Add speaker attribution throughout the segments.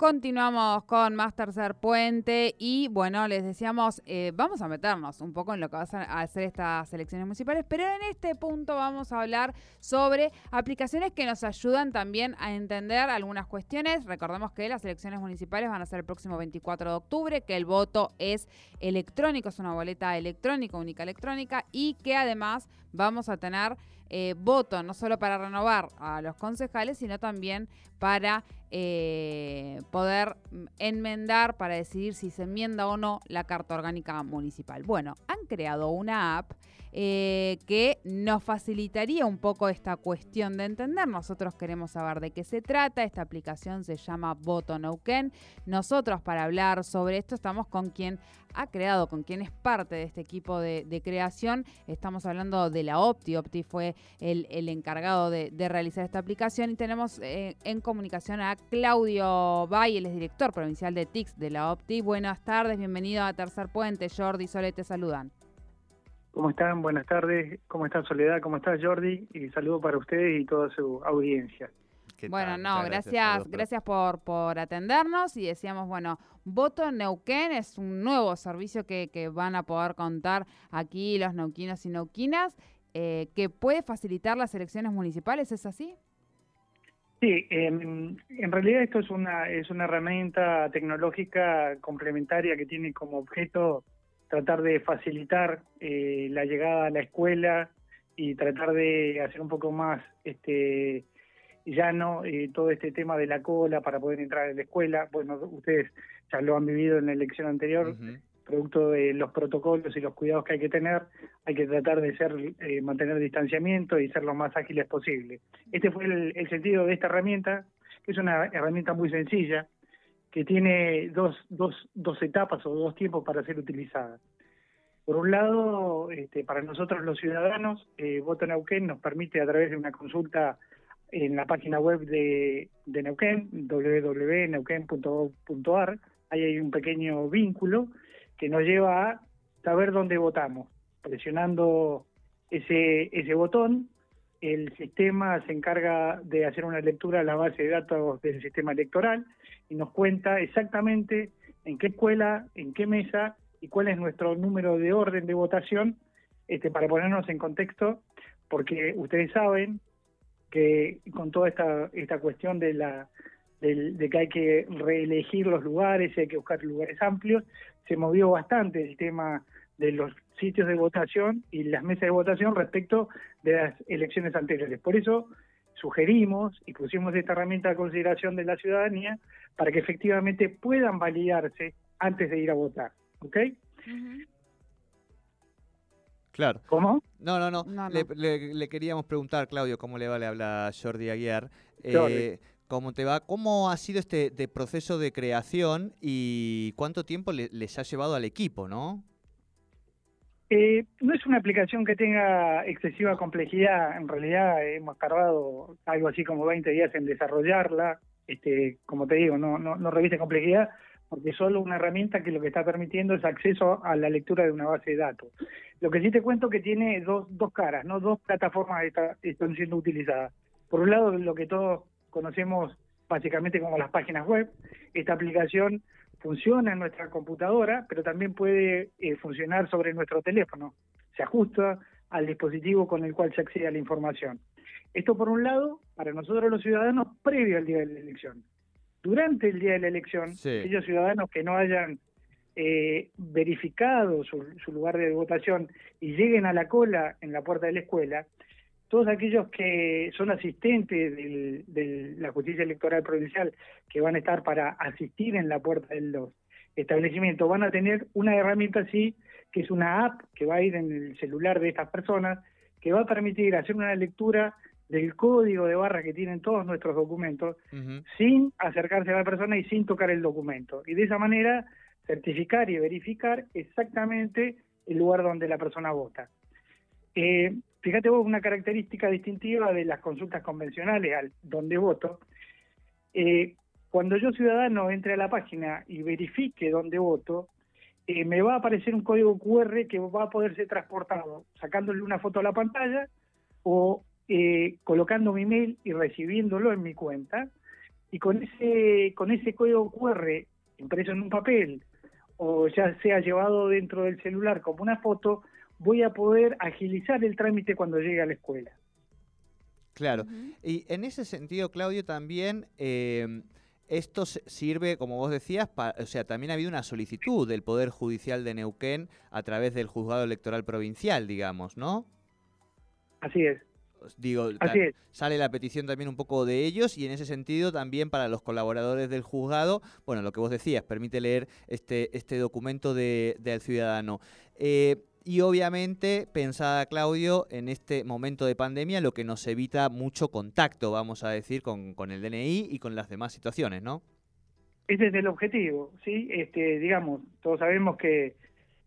Speaker 1: Continuamos con más tercer puente y bueno, les decíamos, eh, vamos a meternos un poco en lo que van a hacer estas elecciones municipales, pero en este punto vamos a hablar sobre aplicaciones que nos ayudan también a entender algunas cuestiones. Recordemos que las elecciones municipales van a ser el próximo 24 de octubre, que el voto es electrónico, es una boleta electrónica, única electrónica y que además vamos a tener eh, voto no solo para renovar a los concejales, sino también para eh, poder enmendar, para decidir si se enmienda o no la Carta Orgánica Municipal. Bueno, han creado una app eh, que nos facilitaría un poco esta cuestión de entender. Nosotros queremos saber de qué se trata. Esta aplicación se llama Voto. Nosotros para hablar sobre esto estamos con quien ha creado, con quien es parte de este equipo de, creación. Estamos hablando de la Opti. Opti fue el, encargado de, realizar esta aplicación y tenemos eh, en comunicación a Claudio Bay, él es director provincial de TICS de la Opti. Buenas tardes, bienvenido a Tercer Puente. Jordi y Sole te saludan.
Speaker 2: ¿Cómo están? Buenas tardes. ¿Cómo está Soledad? ¿Cómo está Jordi? Y saludo para ustedes y toda su audiencia.
Speaker 1: Bueno, no, gracias, gracias, por, por atendernos y decíamos, bueno, Voto Neuquén es un nuevo servicio que, que van a poder contar aquí los neuquinos y neuquinas, eh, que puede facilitar las elecciones municipales, ¿es así?
Speaker 2: Sí, en realidad esto es una, es una herramienta tecnológica complementaria que tiene como objeto tratar de facilitar eh, la llegada a la escuela y tratar de hacer un poco más este llano eh, todo este tema de la cola para poder entrar a la escuela. Bueno, ustedes ya lo han vivido en la elección anterior, producto de los protocolos y los cuidados que hay que tener, hay que tratar de ser eh, mantener distanciamiento y ser lo más ágiles posible. Este fue el sentido de esta herramienta, que es una herramienta muy sencilla, que tiene dos, dos, dos etapas o dos tiempos para ser utilizada. Por un lado, este, para nosotros los ciudadanos, eh, Voto Neuquén nos permite a través de una consulta en la página web de, de Neuquén, www.neuquén.gov.ar, ahí hay un pequeño vínculo que nos lleva a saber dónde votamos. Presionando ese, ese botón, el sistema se encarga de hacer una lectura a la base de datos del sistema electoral y nos cuenta exactamente en qué escuela, en qué mesa y cuál es nuestro número de orden de votación, este, para ponernos en contexto, porque ustedes saben que con toda esta, esta cuestión de la de, que hay que reelegir los lugares, hay que buscar lugares amplios, se movió bastante el tema de los sitios de votación y las mesas de votación respecto de las elecciones anteriores. Por eso sugerimos y pusimos esta herramienta a consideración de la ciudadanía para que efectivamente puedan validarse antes de ir a votar. ¿Ok?
Speaker 3: Claro.
Speaker 2: ¿Cómo?
Speaker 3: No, no, no. Le, queríamos preguntar, Claudio, cómo le va, le habla Jordi Aguiar. Eh, ¿Cómo te va? ¿Cómo ha sido este proceso de creación y cuánto tiempo les ha llevado al equipo, no?
Speaker 2: Eh, no es una aplicación que tenga excesiva complejidad, en realidad hemos tardado algo así como 20 días en desarrollarla, este, como te digo, no, no, no reviste complejidad, porque es solo una herramienta que lo que está permitiendo es acceso a la lectura de una base de datos. Lo que sí te cuento que tiene dos, dos caras, no dos plataformas está, están siendo utilizadas. Por un lado, lo que todos conocemos básicamente como las páginas web, esta aplicación funciona en nuestra computadora, pero también puede eh, funcionar sobre nuestro teléfono. Se ajusta al dispositivo con el cual se accede a la información. Esto por un lado, para nosotros los ciudadanos, previo al día de la elección. Durante el día de la elección, aquellos ciudadanos que no hayan eh, verificado su, su lugar de votación y lleguen a la cola en la puerta de la escuela, todos aquellos que son asistentes de la justicia electoral provincial, que van a estar para asistir en la puerta de los establecimientos, van a tener una herramienta así, que es una app que va a ir en el celular de estas personas, que va a permitir hacer una lectura del código de barra que tienen todos nuestros documentos, sin acercarse a la persona y sin tocar el documento. Y de esa manera certificar y verificar exactamente el lugar donde la persona vota. Eh, fíjate vos, una característica distintiva de las consultas convencionales al donde voto, eh, cuando yo ciudadano entre a la página y verifique dónde voto, eh, me va a aparecer un código QR que va a poder ser transportado sacándole una foto a la pantalla o eh, colocando mi mail y recibiéndolo en mi cuenta. Y con ese, con ese código QR impreso en un papel o ya sea llevado dentro del celular como una foto, voy a poder agilizar el trámite cuando llegue a la escuela.
Speaker 3: Claro. Y en ese sentido, Claudio, también eh, esto sirve, como vos decías, o sea, también ha habido una solicitud del Poder Judicial de Neuquén a través del Juzgado Electoral Provincial, digamos, ¿no?
Speaker 2: Así es.
Speaker 3: Digo, sale la petición también un poco de ellos y en ese sentido también para los colaboradores del juzgado, bueno, lo que vos decías, permite leer este, este documento de, del ciudadano. Eh, y obviamente, pensada Claudio, en este momento de pandemia, lo que nos evita mucho contacto, vamos a decir, con, con el DNI y con las demás situaciones, ¿no?
Speaker 2: Ese es el objetivo, ¿sí? Este, digamos, todos sabemos que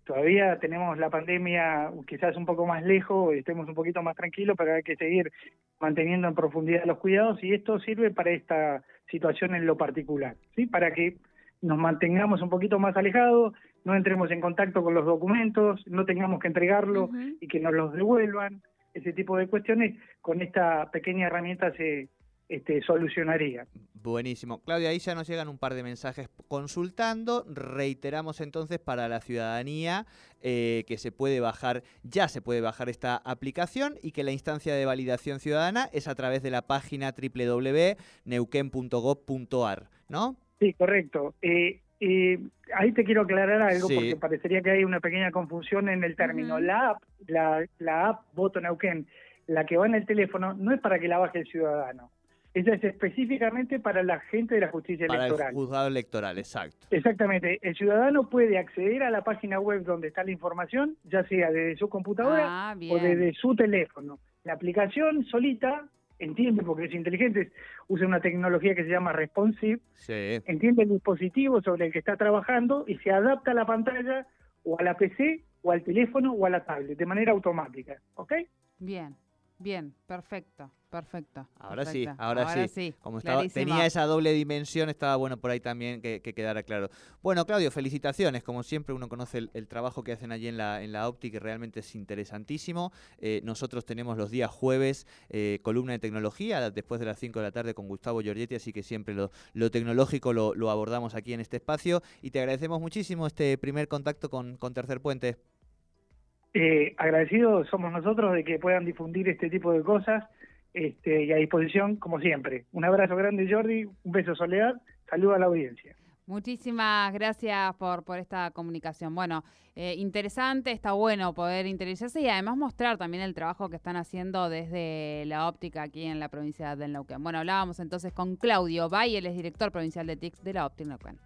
Speaker 2: todavía tenemos la pandemia quizás un poco más lejos, estemos un poquito más tranquilos, pero hay que seguir manteniendo en profundidad los cuidados y esto sirve para esta situación en lo particular, ¿sí? Para que nos mantengamos un poquito más alejados, no entremos en contacto con los documentos, no tengamos que entregarlo y que nos los devuelvan, ese tipo de cuestiones, con esta pequeña herramienta se este, solucionaría.
Speaker 3: Buenísimo. Claudia, ahí ya nos llegan un par de mensajes consultando. Reiteramos entonces para la ciudadanía eh, que se puede bajar, ya se puede bajar esta aplicación y que la instancia de validación ciudadana es a través de la página www.neuquen.gov.ar, ¿no?
Speaker 2: Sí, correcto. Eh, ahí te quiero aclarar algo porque parecería que hay una pequeña confusión en el término. La app, la, la app Voto Neuquén, la que va en el teléfono, no es para que la baje el ciudadano. Esa es específicamente para la gente de la justicia electoral.
Speaker 3: Para el juzgado electoral, exacto.
Speaker 2: Exactamente. El ciudadano puede acceder a la página web donde está la información, ya sea desde su computadora ah, o desde su teléfono. La aplicación solita entiende, porque es inteligente, usa una tecnología que se llama responsive, entiende el dispositivo sobre el que está trabajando y se adapta a la pantalla o a la PC o al teléfono o a la tablet de manera automática. ¿Ok?
Speaker 1: Bien, bien, perfecto. Perfecto.
Speaker 3: Ahora sí, ahora, sí. Como estaba, tenía esa doble dimensión, estaba bueno por ahí también que, quedara claro. Bueno, Claudio, felicitaciones. Como siempre, uno conoce el, trabajo que hacen allí en la, en la óptica, realmente es interesantísimo. Eh, nosotros tenemos los días jueves eh, columna de tecnología, después de las 5 de la tarde con Gustavo Giorgetti, así que siempre lo, tecnológico lo, abordamos aquí en este espacio. Y te agradecemos muchísimo este primer contacto con, con Tercer Puente.
Speaker 2: Eh, agradecidos somos nosotros de que puedan difundir este tipo de cosas este, y a disposición como siempre. Un abrazo grande Jordi, un beso Soledad, saludo a la audiencia.
Speaker 1: Muchísimas gracias por, por esta comunicación. Bueno, eh, interesante, está bueno poder interesarse y además mostrar también el trabajo que están haciendo desde la óptica aquí en la provincia de Neuquén. Bueno, hablábamos entonces con Claudio Bay, es director provincial de TICS de la óptica Neuquén.